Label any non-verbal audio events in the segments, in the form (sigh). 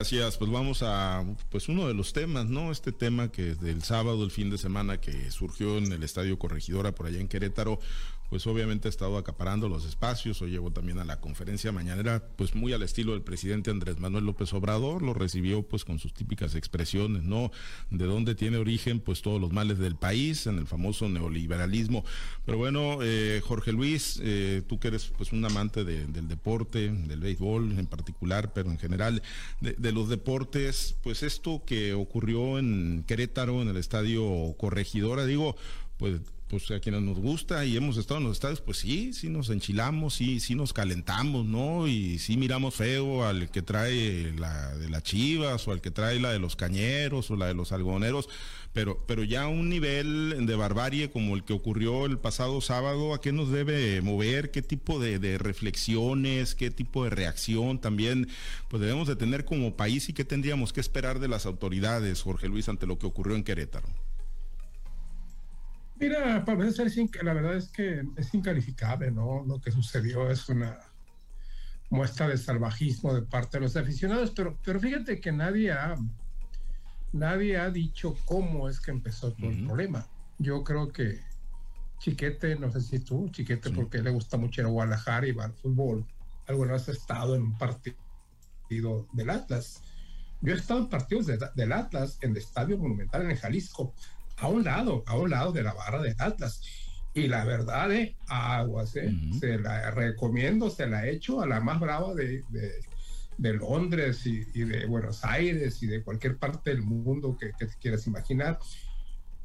Gracias, pues vamos a pues uno de los temas, ¿no? Este tema que del sábado, el fin de semana que surgió en el Estadio Corregidora por allá en Querétaro, pues obviamente ha estado acaparando los espacios. Hoy llevo también a la conferencia mañanera, pues muy al estilo del presidente Andrés Manuel López Obrador, lo recibió pues con sus típicas expresiones, ¿no? De dónde tiene origen pues todos los males del país, en el famoso neoliberalismo. Pero bueno, eh, Jorge Luis, eh, tú que eres pues un amante del deporte, del béisbol en particular, pero en general de, de los deportes, pues esto que ocurrió en Querétaro, en el estadio Corregidora, digo, pues pues a quienes nos gusta y hemos estado en los estadios, pues sí, sí nos enchilamos, sí, sí nos calentamos, ¿no? Y sí miramos feo al que trae la de las chivas o al que trae la de los cañeros o la de los algoneros, pero, pero ya un nivel de barbarie como el que ocurrió el pasado sábado, ¿a qué nos debe mover? ¿Qué tipo de, de reflexiones? ¿Qué tipo de reacción también pues debemos de tener como país y qué tendríamos que esperar de las autoridades, Jorge Luis, ante lo que ocurrió en Querétaro? Mira, para empezar, la verdad es que es incalificable, ¿no? Lo que sucedió es una muestra de salvajismo de parte de los aficionados, pero, pero fíjate que nadie ha, nadie ha dicho cómo es que empezó todo el problema. Yo creo que Chiquete, no sé si tú, Chiquete, porque le gusta mucho ir a Guadalajara y va al fútbol. Alguna vez ha estado en un partido del Atlas. Yo he estado en partidos del Atlas en el Estadio Monumental en el Jalisco a un lado, a un lado de la barra de Atlas. Y la verdad de aguas, ¿eh? se la recomiendo, se la he hecho a la más brava de, de, Londres y, de Buenos Aires y de cualquier parte del mundo que, que quieras imaginar.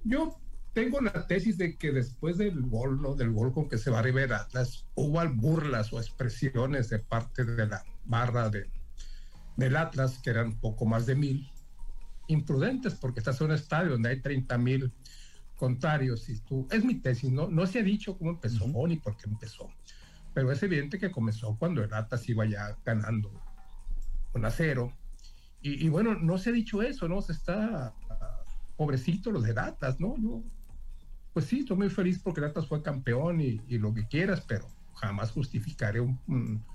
Yo tengo la tesis de que después del gol, ¿no? Del gol con que se va a River Atlas, hubo burlas o expresiones de parte de la barra de, del Atlas, que eran poco más de mil, imprudentes porque estás en un estadio donde hay 30 mil contrarios y tú, es mi tesis, no, no se ha dicho cómo empezó ni por qué empezó, pero es evidente que comenzó cuando el Atlas iba ya ganando un a cero y, bueno, no se ha dicho eso, ¿no? Se está pobrecito los de Atlas, ¿no? Yo, pues sí, estoy muy feliz porque el Atlas fue campeón y, lo que quieras, pero jamás justificaré un un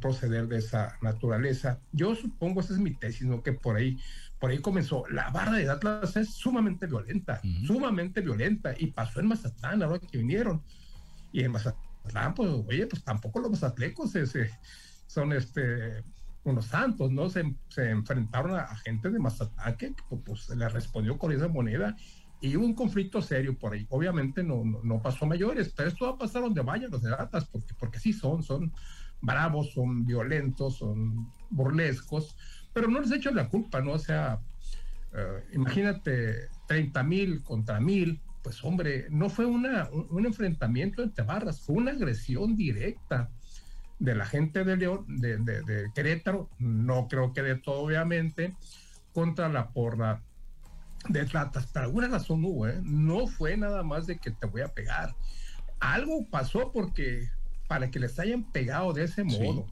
proceder de esa naturaleza. Yo supongo, esa es mi tesis, ¿no? Que por ahí, por ahí comenzó. La barra de Atlas es sumamente violenta, sumamente violenta, y pasó en Mazatlán, ahora que vinieron. Y en Mazatlán, pues, oye, pues tampoco los mazatlecos ese, son este unos santos, ¿no? Se, se enfrentaron a, gente de Mazatlán que pues, le respondió con esa moneda y hubo un conflicto serio por ahí. Obviamente no, no, pasó a mayores, pero esto va a pasar donde vayan los de Atlas, porque, porque sí son, son bravos, son violentos, son burlescos, pero no les echo la culpa, ¿no? O sea, eh, imagínate 30 mil contra mil, pues hombre, no fue una, un, enfrentamiento entre barras, fue una agresión directa de la gente de León, de, Querétaro, no creo que de todo, obviamente, contra la porra de Atlas. Por alguna razón hubo, ¿eh? No fue nada más de que te voy a pegar. Algo pasó porque para que les hayan pegado de ese modo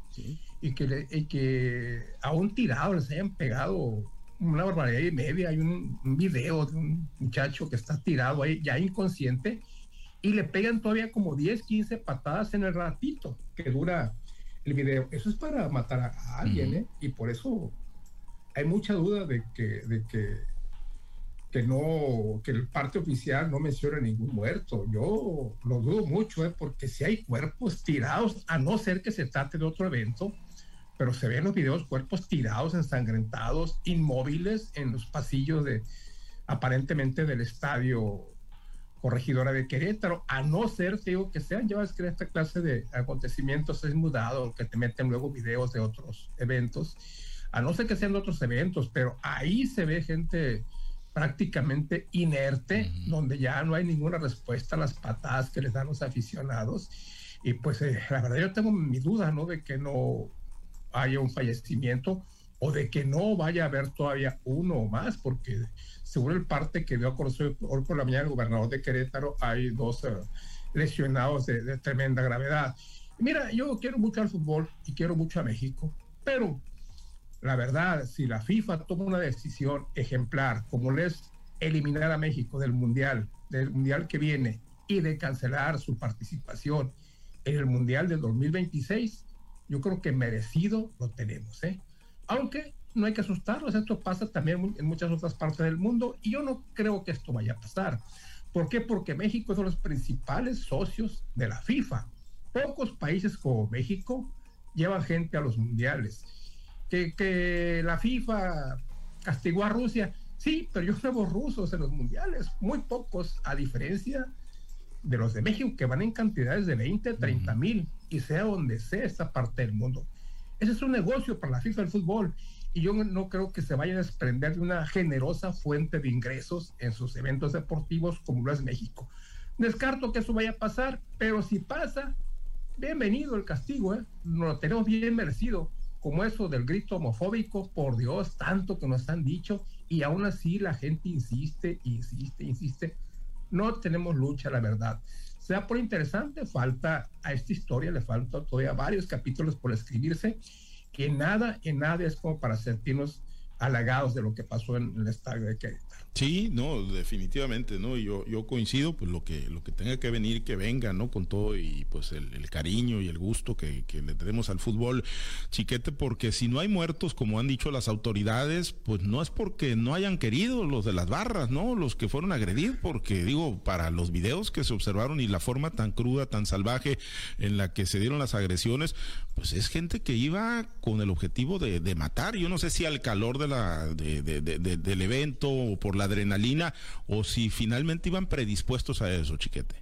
Y, que y que a un tirado les hayan pegado una barbaridad y media. Hay un, video de un muchacho que está tirado ahí, ya inconsciente, y le pegan todavía como 10, 15 patadas en el ratito que dura el video. Eso es para matar a alguien, ¿eh? Y por eso hay mucha duda de que, de que que no, que el parte oficial no menciona ningún muerto. Yo lo dudo mucho, ¿eh? porque si hay cuerpos tirados, a no ser que se trate de otro evento, pero se ven los videos cuerpos tirados, ensangrentados, inmóviles en los pasillos de aparentemente del estadio corregidora de Querétaro, a no ser, te digo, que sean, ya ves que esta clase de acontecimientos es mudado, que te meten luego videos de otros eventos, a no ser que sean de otros eventos, pero ahí se ve gente prácticamente inerte, donde ya no hay ninguna respuesta a las patadas que les dan los aficionados. Y pues eh, la verdad yo tengo mi duda, ¿no? De que no haya un fallecimiento o de que no vaya a haber todavía uno o más, porque según el parte que dio a conocer hoy por la mañana el gobernador de Querétaro, hay dos eh, lesionados de, de tremenda gravedad. Mira, yo quiero mucho al fútbol y quiero mucho a México, pero la verdad, si la FIFA toma una decisión ejemplar, como es eliminar a México del Mundial, del Mundial que viene, y de cancelar su participación en el Mundial del 2026, yo creo que merecido lo tenemos, ¿eh? Aunque no hay que asustarlos, esto pasa también en muchas otras partes del mundo y yo no creo que esto vaya a pasar. ¿Por qué? Porque México es uno de los principales socios de la FIFA. Pocos países como México llevan gente a los mundiales. Que, que la FIFA castigó a Rusia, sí, pero yo llevo rusos en los mundiales, muy pocos, a diferencia de los de México, que van en cantidades de 20, 30 mil, y sea donde sea esta parte del mundo. Ese es un negocio para la FIFA del fútbol y yo no creo que se vayan a desprender de una generosa fuente de ingresos en sus eventos deportivos como lo es México. Descarto que eso vaya a pasar, pero si pasa, bienvenido el castigo, ¿eh? Nos lo tenemos bien merecido, como eso del grito homofóbico, por Dios, tanto que nos han dicho, y aún así la gente insiste, insiste, insiste. No tenemos lucha, la verdad. Sea por interesante, falta a esta historia, le falta todavía varios capítulos por escribirse que nada, en nada es como para sentirnos halagados de lo que pasó en el estadio de. Sí, no, definitivamente, ¿no? Yo, yo coincido, pues lo que, lo que tenga que venir, que venga, ¿no? Con todo y pues el, cariño y el gusto que, le tenemos al fútbol, chiquete, porque si no hay muertos, como han dicho las autoridades, pues no es porque no hayan querido los de las barras, ¿no? Los que fueron a agredir, porque digo, para los videos que se observaron y la forma tan cruda, tan salvaje en la que se dieron las agresiones, pues es gente que iba con el objetivo de, de matar. Yo no sé si al calor de la, de, del evento o por la adrenalina o si finalmente iban predispuestos a eso, chiquete.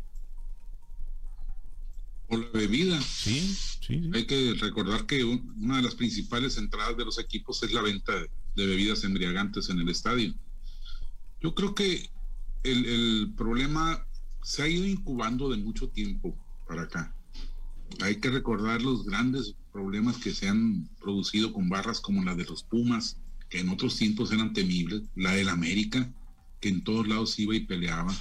Por la bebida. Sí, sí, Hay que recordar que una de las principales entradas de los equipos es la venta de bebidas embriagantes en el estadio. Yo creo que el, el problema se ha ido incubando de mucho tiempo para acá. Hay que recordar los grandes problemas que se han producido con barras como la de los Pumas, que en otros tiempos eran temibles, la del América, que en todos lados iba y peleaba,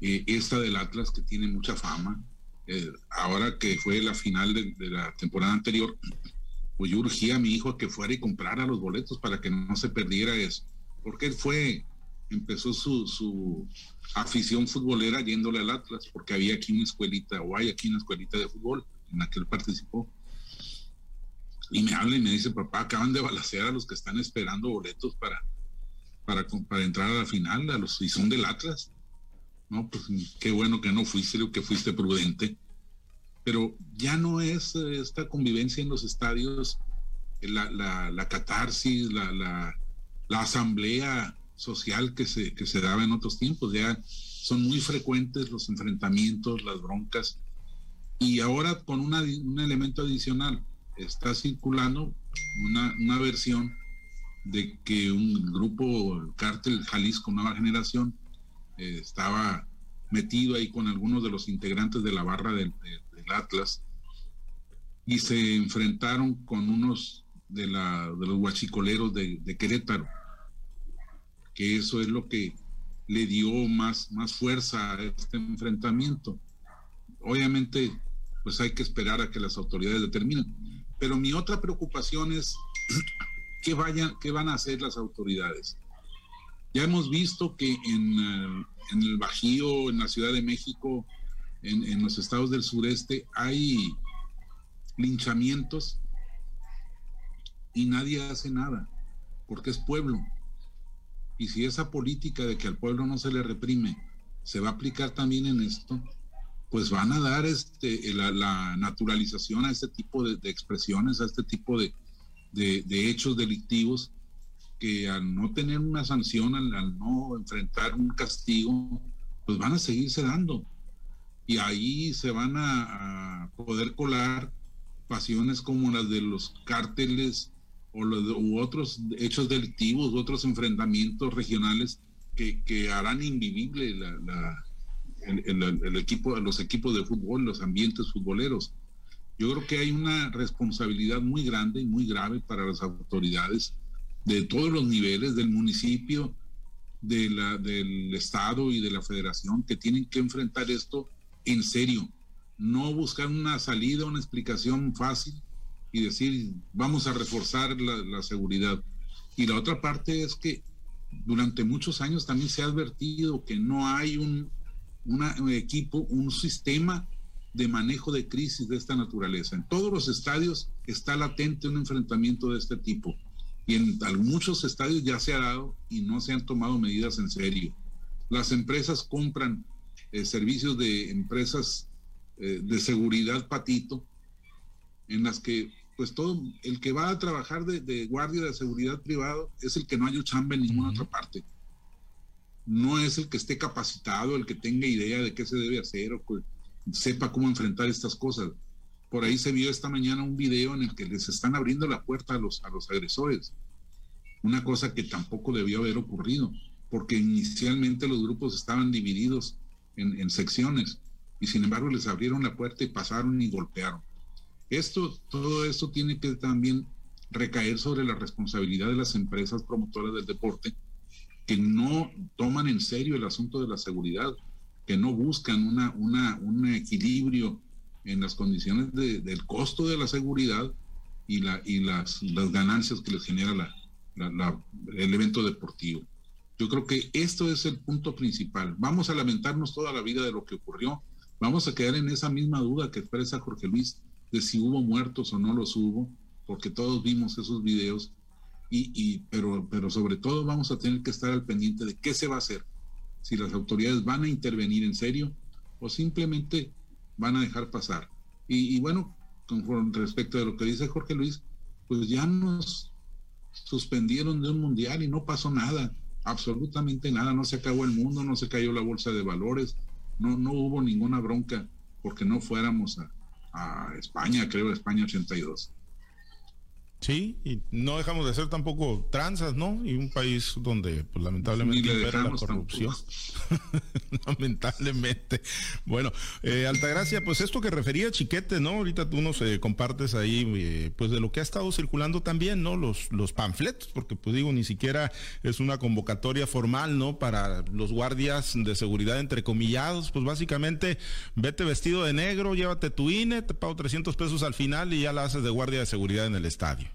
eh, esta del Atlas, que tiene mucha fama, eh, ahora que fue la final de, la temporada anterior, pues yo urgía a mi hijo que fuera y comprara los boletos para que no se perdiera eso, porque él fue, empezó su, su afición futbolera yéndole al Atlas, porque había aquí una escuelita, o hay aquí una escuelita de fútbol en la que él participó y me habla y me dice, papá, acaban de balasear a los que están esperando boletos para, para, para entrar a la final, a los y son del Atlas. No, pues qué bueno que no fuiste, que fuiste prudente. Pero ya no es eh, esta convivencia en los estadios, la, la, la catarsis, la, la, la, asamblea social que se, que se daba en otros tiempos. Ya son muy frecuentes los enfrentamientos, las broncas. Y ahora con una, un elemento adicional, está circulando una, versión de que un grupo cártel Jalisco Nueva Generación eh, estaba metido ahí con algunos de los integrantes de la barra del, Atlas y se enfrentaron con unos de, la, de los huachicoleros de, Querétaro, que eso es lo que le dio más, más fuerza a este enfrentamiento. Obviamente, pues hay que esperar a que las autoridades determinen. Pero mi otra preocupación es (clears throat) qué, vayan, qué van a hacer las autoridades. Ya hemos visto que en, eh, el Bajío, en la Ciudad de México, en, los estados del sureste, hay linchamientos y nadie hace nada, porque es pueblo. Y si esa política de que al pueblo no se le reprime se va a aplicar también en esto, pues van a dar este, la, naturalización a este tipo de, expresiones, a este tipo de, hechos delictivos que al no tener una sanción, al, no enfrentar un castigo, pues van a seguirse dando. Y ahí se van a, poder colar pasiones como las de los cárteles o los u otros hechos delictivos, u otros enfrentamientos regionales que, que harán invivible la, el, equipo, los equipos de fútbol, los ambientes futboleros. Yo creo que hay una responsabilidad muy grande y muy grave para las autoridades de todos los niveles, del municipio, de la, del Estado y de la Federación, que tienen que enfrentar esto en serio. No buscar una salida, una explicación fácil y decir, vamos a reforzar la, la seguridad. Y la otra parte es que durante muchos años también se ha advertido que no hay un, un equipo, un sistema de manejo de crisis de esta naturaleza. En todos los estadios está latente un enfrentamiento de este tipo. Y en muchos estadios ya se ha dado y no se han tomado medidas en serio. Las empresas compran eh, servicios de empresas eh, de seguridad patito, en las que pues todo el que va a trabajar de, guardia de seguridad privado es el que no haya chamba en ninguna otra parte. No es el que esté capacitado, el que tenga idea de qué se debe hacer o que sepa cómo enfrentar estas cosas. Por ahí se vio esta mañana un video en el que les están abriendo la puerta a los, a los agresores. Una cosa que tampoco debió haber ocurrido, porque inicialmente los grupos estaban divididos en, secciones y sin embargo les abrieron la puerta y pasaron y golpearon. Esto, todo esto tiene que también recaer sobre la responsabilidad de las empresas promotoras del deporte que no toman en serio el asunto de la seguridad, que no buscan una, una, un equilibrio en las condiciones del costo de la seguridad y, la, y las, las ganancias que les genera la, el evento deportivo. Yo creo que esto es el punto principal. Vamos a lamentarnos toda la vida de lo que ocurrió. Vamos a quedar en esa misma duda que expresa Jorge Luis de si hubo muertos o no los hubo, porque todos vimos esos videos. Y, y, pero, pero sobre todo vamos a tener que estar al pendiente de qué se va a hacer. Si las autoridades van a intervenir en serio o simplemente van a dejar pasar. Y, y bueno, con respecto a lo que dice Jorge Luis, pues ya nos suspendieron de un mundial y no pasó nada absolutamente nada, no se acabó el mundo, no se cayó la bolsa de valores, no, no hubo ninguna bronca porque no fuéramos a, a España, creo, España 82. Sí, y no dejamos de ser tampoco transas, ¿no? Y un país donde, pues lamentablemente, impera la corrupción. (laughs) lamentablemente. Bueno, eh, Altagracia, pues esto que refería Chiquete, ¿no? Ahorita tú nos eh, compartes ahí, eh, pues de lo que ha estado circulando también, ¿no? Los, los panfletos, porque pues digo, ni siquiera es una convocatoria formal, ¿no? Para los guardias de seguridad entrecomillados, pues básicamente vete vestido de negro, llévate tu INE, te pago 300 pesos al final y ya la haces de guardia de seguridad en el estadio.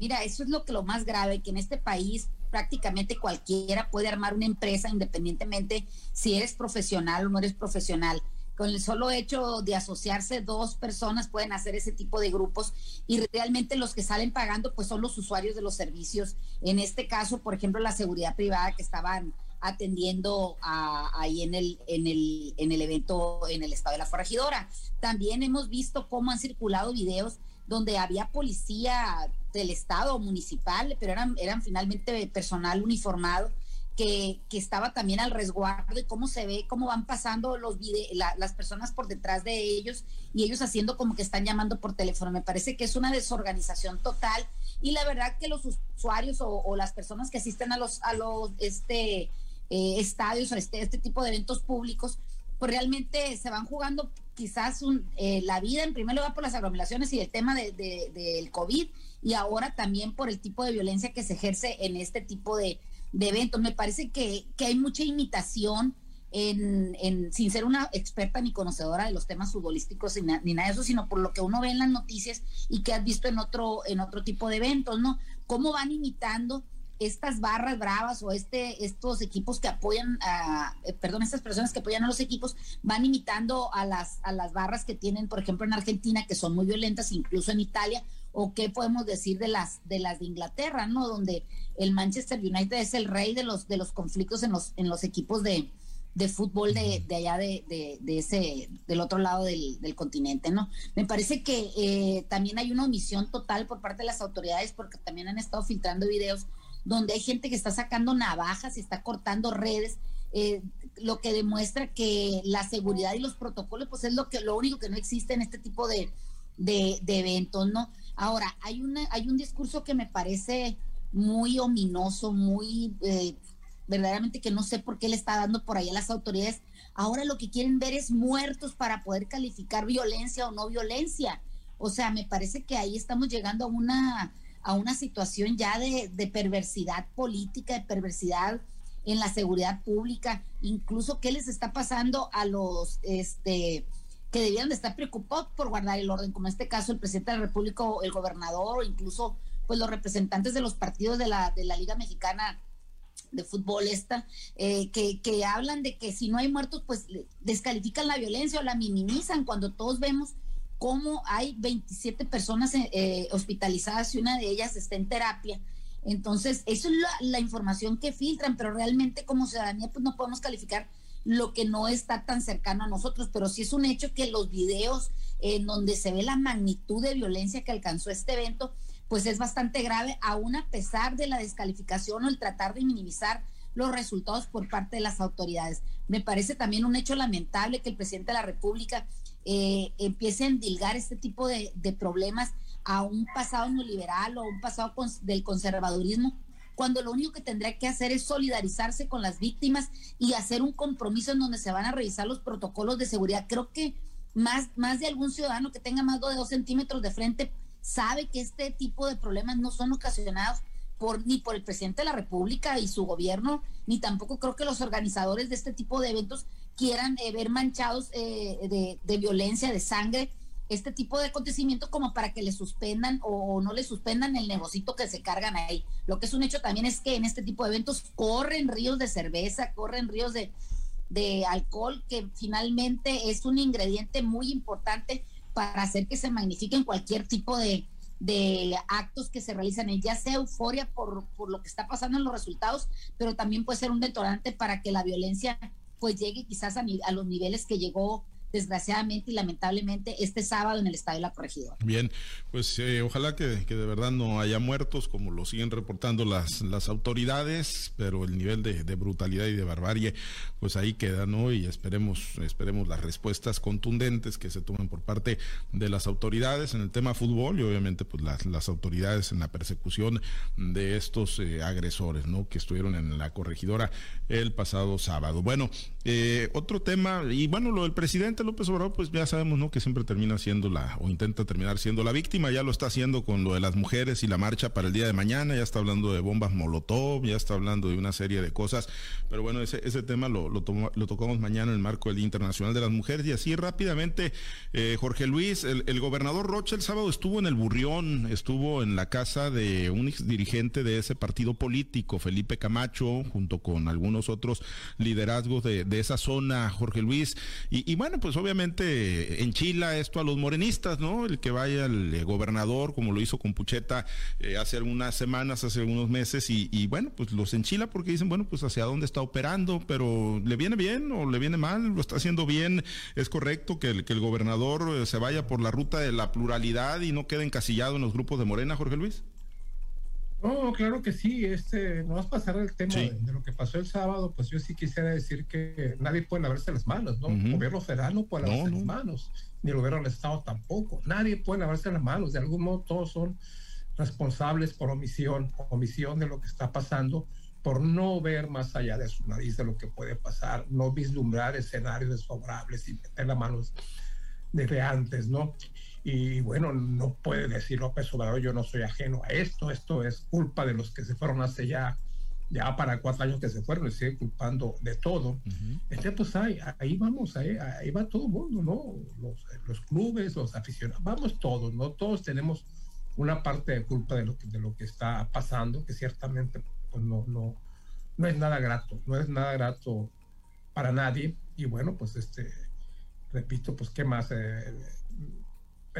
Mira, eso es lo que lo más grave, que en este país prácticamente cualquiera puede armar una empresa independientemente si eres profesional o no eres profesional. Con el solo hecho de asociarse dos personas pueden hacer ese tipo de grupos y realmente los que salen pagando pues son los usuarios de los servicios. En este caso, por ejemplo, la seguridad privada que estaban atendiendo ahí en el, en, el, en el evento en el estado de la forajidora. También hemos visto cómo han circulado videos donde había policía del Estado municipal, pero eran, eran finalmente personal uniformado. Que, que, estaba también al resguardo y cómo se ve, cómo van pasando los las personas por detrás de ellos y ellos haciendo como que están llamando por teléfono. Me parece que es una desorganización total y la verdad que los usuarios o, las personas que asisten a los, a los este, eh, estadios o este, este tipo de eventos públicos, pues realmente se van jugando quizás un, eh, la vida en primer lugar por las aglomeraciones y el tema del de, COVID y ahora también por el tipo de violencia que se ejerce en este tipo de, eventos. Me parece que, hay mucha imitación en, sin ser una experta ni conocedora de los temas futbolísticos ni, ni, nada de eso, sino por lo que uno ve en las noticias y que has visto en otro, en otro tipo de eventos, ¿no? Cómo van imitando estas barras bravas o este, estos equipos que apoyan, a, eh, perdón, estas personas que apoyan a los equipos van imitando a las, a las barras que tienen, por ejemplo, en Argentina, que son muy violentas, incluso en Italia, o qué podemos decir de las de las de Inglaterra, ¿no? Donde el Manchester United es el rey de los de los conflictos en los en los equipos de, de fútbol de, de allá de, de, ese del otro lado del, del continente, ¿no? Me parece que eh, también hay una omisión total por parte de las autoridades porque también han estado filtrando videos donde hay gente que está sacando navajas y está cortando redes, eh, lo que demuestra que la seguridad y los protocolos, pues es lo que lo único que no existe en este tipo de, de, eventos, ¿no? Ahora, hay hay un discurso que me parece muy ominoso, muy eh, verdaderamente que no sé por qué le está dando por ahí a las autoridades. Ahora lo que quieren ver es muertos para poder calificar violencia o no violencia. O sea, me parece que ahí estamos llegando a una a una situación ya de, perversidad política, de perversidad en la seguridad pública, incluso qué les está pasando a los este que debían de estar preocupados por guardar el orden, como en este caso el presidente de la República, el gobernador, o incluso pues los representantes de los partidos de la, de la Liga Mexicana de fútbol esta, eh, que, que hablan de que si no hay muertos, pues descalifican la violencia o la minimizan cuando todos vemos cómo hay 27 personas eh, hospitalizadas y una de ellas está en terapia. Entonces, eso es la, información que filtran, pero realmente como ciudadanía pues no podemos calificar lo que no está tan cercano a nosotros, pero sí es un hecho que los videos en donde se ve la magnitud de violencia que alcanzó este evento, pues es bastante grave, aún a pesar de la descalificación o el tratar de minimizar los resultados por parte de las autoridades. Me parece también un hecho lamentable que el presidente de la República eh, empiece a endilgar este tipo de, problemas a un pasado neoliberal o un pasado del conservadurismo, cuando lo único que tendría que hacer es solidarizarse con las víctimas y hacer un compromiso en donde se van a revisar los protocolos de seguridad. Creo que más, más de algún ciudadano que tenga más de dos centímetros de frente sabe que este tipo de problemas no son ocasionados por, ni por el presidente de la República y su gobierno, ni tampoco creo que los organizadores de este tipo de eventos quieran eh, ver manchados eh, de, violencia, de sangre, este tipo de acontecimiento como para que le suspendan o, no le suspendan el negocito que se cargan ahí. Lo que es un hecho también es que en este tipo de eventos corren ríos de cerveza, corren ríos de, de alcohol, que finalmente es un ingrediente muy importante para hacer que se magnifiquen cualquier tipo de, de actos que se realizan, ya sea euforia por, por lo que está pasando en los resultados, pero también puede ser un detonante para que la violencia pues llegue quizás a, a los niveles que llegó desgraciadamente y lamentablemente este sábado en el Estadio de la Corregidora. Bien, pues eh, ojalá que, de verdad no haya muertos como lo siguen reportando las, las autoridades, pero el nivel de, brutalidad y de barbarie pues ahí queda, ¿no? Y esperemos, esperemos las respuestas contundentes que se tomen por parte de las autoridades en el tema fútbol y obviamente pues las, las autoridades en la persecución de estos eh, agresores, ¿no? Que estuvieron en la corregidora el pasado sábado. Bueno, eh, otro tema, y bueno, lo del presidente López Obrador, pues ya sabemos, ¿no? Que siempre termina siendo la, o intenta terminar siendo la víctima, ya lo está haciendo con lo de las mujeres y la marcha para el día de mañana, ya está hablando de bombas Molotov, ya está hablando de una serie de cosas, pero bueno, ese, ese tema lo, lo, lo tocamos mañana en el marco del Día Internacional de las Mujeres y así rápidamente, eh, Jorge Luis, el, gobernador Rocha el sábado estuvo en el Burrión, estuvo en la casa de un dirigente de ese partido político, Felipe Camacho, junto con algunos otros liderazgos de, de esa zona, Jorge Luis, y, y bueno, pues pues obviamente enchila esto a los morenistas, ¿no? El que vaya el eh, gobernador, como lo hizo con Pucheta eh, hace algunas semanas, hace algunos meses, y, bueno, pues los enchila porque dicen, bueno, pues hacia dónde está operando, pero ¿le viene bien o le viene mal? ¿Lo está haciendo bien? ¿Es correcto que el, que el gobernador eh, se vaya por la ruta de la pluralidad y no quede encasillado en los grupos de Morena, Jorge Luis? No, claro que sí. Este, no vas a pasar el tema de, lo que pasó el sábado, pues yo sí quisiera decir que nadie puede lavarse las manos, ¿no? El gobierno federal no puede lavarse las manos, ni el gobierno del Estado tampoco. Nadie puede lavarse las manos. De algún modo todos son responsables por omisión, omisión de lo que está pasando, por no ver más allá de su nariz de lo que puede pasar, no vislumbrar escenarios desfavorables y meter las manos desde antes, ¿no? Y bueno, no puede decir López Obrador, yo no soy ajeno a esto, esto es culpa de los que se fueron hace ya, ya para cuatro años que se fueron y sigue culpando de todo. Entonces, pues ahí, ahí vamos, ahí, ahí, va todo el mundo, ¿no? Los, los, clubes, los aficionados, vamos todos, ¿no? Todos tenemos una parte de culpa de lo que, de lo que está pasando, que ciertamente pues no, no, no es nada grato, no es nada grato para nadie. Y bueno, pues este, repito, pues qué más. Eh,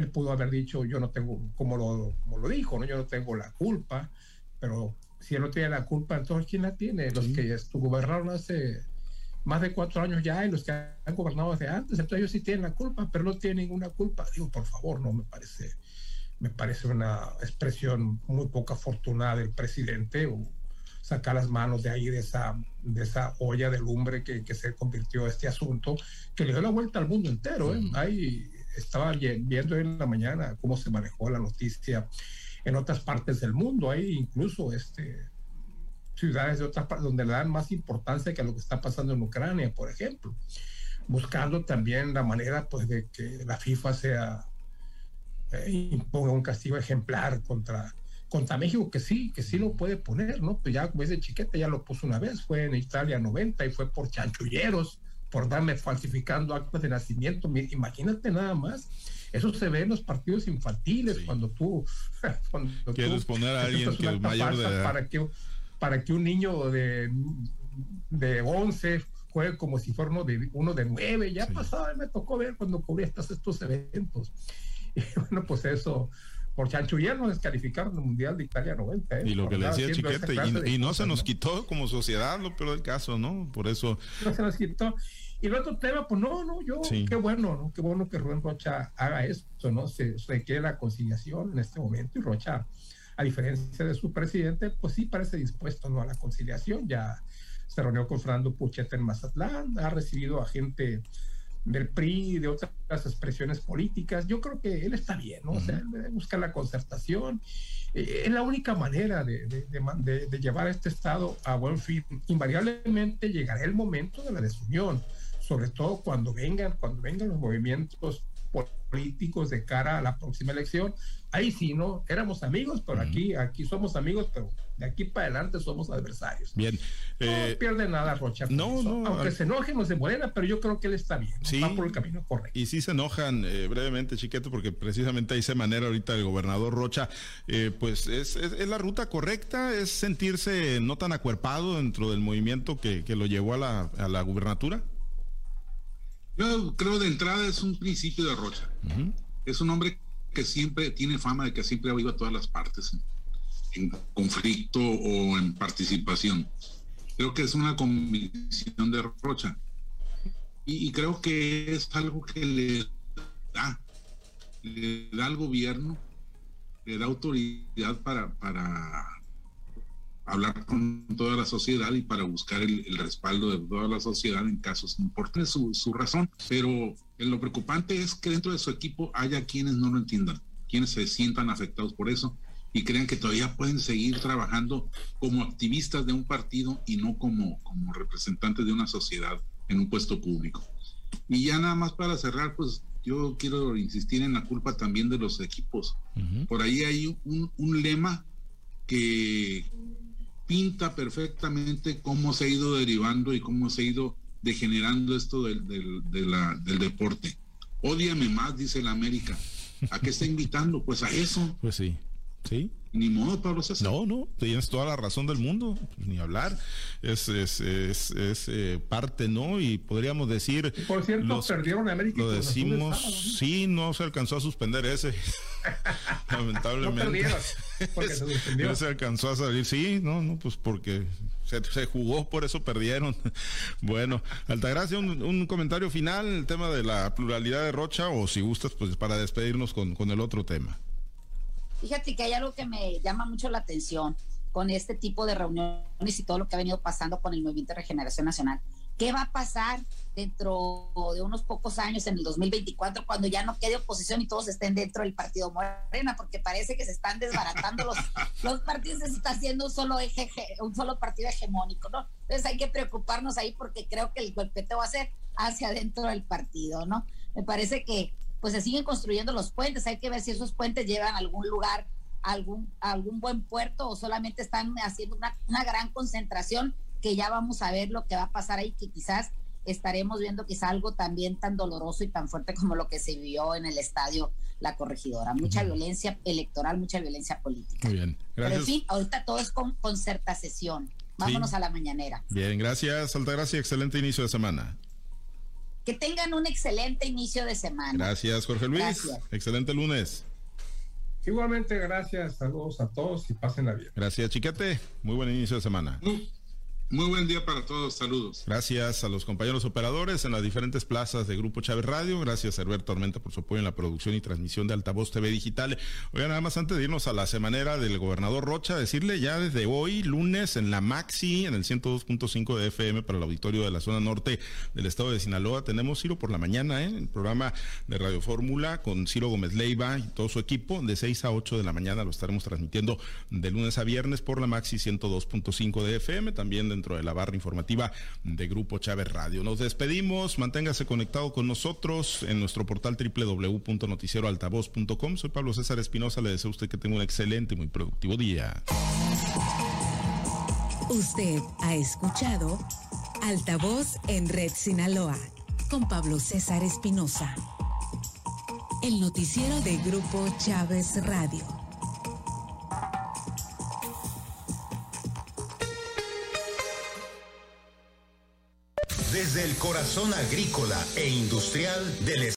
él pudo haber dicho, yo no tengo, como lo, como lo dijo, ¿no? yo no tengo la culpa, pero si él no tiene la culpa, entonces ¿quién la tiene? Los que gobernaron hace más de cuatro años ya y los que han gobernado desde antes, entonces ellos sí tienen la culpa, pero no tienen ninguna culpa. Digo, por favor, no me parece, me parece una expresión muy poco afortunada del presidente o sacar las manos de ahí de esa, de esa olla de lumbre que, que se convirtió este asunto, que le dio la vuelta al mundo entero. ¿eh? Hay estaba viendo en la mañana cómo se manejó la noticia en otras partes del mundo. Hay incluso este, ciudades de otras partes donde le dan más importancia que a lo que está pasando en Ucrania, por ejemplo. Buscando también la manera pues, de que la FIFA sea eh, imponga un castigo ejemplar contra, contra México, que sí, que sí lo puede poner, ¿no? Pues ya como ese chiquete ya lo puso una vez, fue en Italia 90 y fue por chanchulleros por darme falsificando actos de nacimiento. Imagínate nada más. Eso se ve en los partidos infantiles cuando tú (laughs) cuando quieres poner a alguien que es mayor de edad. para que para que un niño de de 11 juegue como si fuera uno de uno de 9, ya pasaba, me tocó ver cuando cubría estos, estos eventos. (laughs) Y bueno, pues eso, por chanchullar nos descalificaron el Mundial de Italia 90. ¿eh? Y lo que le decía Chiquete, y, no se nos quitó como sociedad, lo peor del caso, ¿no? Por eso. No se nos quitó. Y el otro tema, pues no, no, yo, qué bueno, ¿no? Qué bueno que Rubén Rocha haga esto, ¿no? Se requiere la conciliación en este momento y Rocha, a diferencia de su presidente, pues sí parece dispuesto, ¿no? A la conciliación. Ya se reunió con Fernando Pucheta en Mazatlán, ha recibido a gente del PRI, de otras expresiones políticas. Yo creo que él está bien, ¿no? O sea, busca la concertación. Eh, es la única manera de, de, llevar a este Estado a buen fin. Invariablemente llegará el momento de la desunión, sobre todo cuando vengan, cuando vengan los movimientos políticos de cara a la próxima elección. Ahí sí, ¿no? Éramos amigos, pero aquí, aquí somos amigos, pero de aquí para adelante somos adversarios. Bien. no eh, pierde nada, Rocha. No, no. Aunque se enojen los de Morena, pero yo creo que él está bien. Sí, va por el camino correcto. Y sí se enojan eh, brevemente, Chiquete, porque precisamente ahí se manera ahorita el gobernador Rocha. Eh, pues es, es, la ruta correcta, es sentirse no tan acuerpado dentro del movimiento que, que lo llevó a la, a la gubernatura. Yo creo de entrada es un principio de Rocha. Es un hombre que siempre tiene fama de que siempre ha ido a todas las partes en, conflicto o en participación. Creo que es una convicción de Rocha. Y, creo que es algo que le da, le da al gobierno, le da autoridad para, para hablar con toda la sociedad y para buscar el, respaldo de toda la sociedad en casos importantes, su, su razón. Pero lo preocupante es que dentro de su equipo haya quienes no lo entiendan, quienes se sientan afectados por eso y crean que todavía pueden seguir trabajando como activistas de un partido y no como, como representantes de una sociedad en un puesto público. Y ya nada más para cerrar, pues yo quiero insistir en la culpa también de los equipos. Por ahí hay un, un lema que pinta perfectamente cómo se ha ido derivando y cómo se ha ido degenerando esto del, del, del deporte. Ódiame más, dice la América. ¿A qué está invitando? Pues a eso. Pues sí. Sí. Ni modo, Pablo César. No, no, tienes toda la razón del mundo, ni hablar. Es, es, es, es eh, parte, ¿no? Y podríamos decir. Por cierto, perdieron América. Lo decimos, sí, no se alcanzó a suspender ese. (laughs) Lamentablemente. No porque se suspendió. (laughs) No se alcanzó a salir, sí, no, no, pues porque se, se jugó, por eso perdieron. (laughs) bueno, Altagracia, un, un comentario final, el tema de la pluralidad de Rocha, o si gustas, pues para despedirnos con, con el otro tema. Fíjate que hay algo que me llama mucho la atención con este tipo de reuniones y todo lo que ha venido pasando con el Movimiento de Regeneración Nacional. ¿Qué va a pasar dentro de unos pocos años, en el 2024, cuando ya no quede oposición y todos estén dentro del partido Morena? Porque parece que se están desbaratando los, (laughs) los partidos, se está haciendo un solo, eje, un solo partido hegemónico, ¿no? Entonces hay que preocuparnos ahí porque creo que el golpeteo va a ser hacia adentro del partido, ¿no? Me parece que pues se siguen construyendo los puentes. Hay que ver si esos puentes llevan a algún lugar, algún, algún buen puerto o solamente están haciendo una, una gran concentración que ya vamos a ver lo que va a pasar ahí, que quizás estaremos viendo quizá algo también tan doloroso y tan fuerte como lo que se vio en el estadio La Corregidora. Mucha violencia electoral, mucha violencia política. Muy bien, gracias. Pero en fin, ahorita todo es con concertación. Vámonos a la mañanera. Bien, gracias, Altagracia. Excelente inicio de semana. Que tengan un excelente inicio de semana. Gracias, Jorge Luis. Excelente lunes. Igualmente, gracias. Saludos a todos y pasen la bien. Gracias, Chiquete. Muy buen inicio de semana. Muy buen día para todos, saludos. Gracias a los compañeros operadores en las diferentes plazas de Grupo Chávez Radio. Gracias a Herbert Tormenta por su apoyo en la producción y transmisión de Altavoz TV Digital. Oiga, nada más antes de irnos a la semanera del gobernador Rocha, decirle ya desde hoy, lunes, en la Maxi, en el 102.5 de FM para el auditorio de la zona norte del estado de Sinaloa, tenemos Ciro por la mañana, ¿eh? el programa de Radio Fórmula con Ciro Gómez Leiva y todo su equipo, de 6 a 8 de la mañana lo estaremos transmitiendo de lunes a viernes por la Maxi 102.5 de FM, también de dentro de la barra informativa de Grupo Chávez Radio. Nos despedimos, manténgase conectado con nosotros en nuestro portal www.noticieroaltavoz.com. Soy Pablo César Espinosa, le deseo a usted que tenga un excelente y muy productivo día. Usted ha escuchado Altavoz en Red Sinaloa con Pablo César Espinosa. El noticiero de Grupo Chávez Radio. Desde el corazón agrícola e industrial del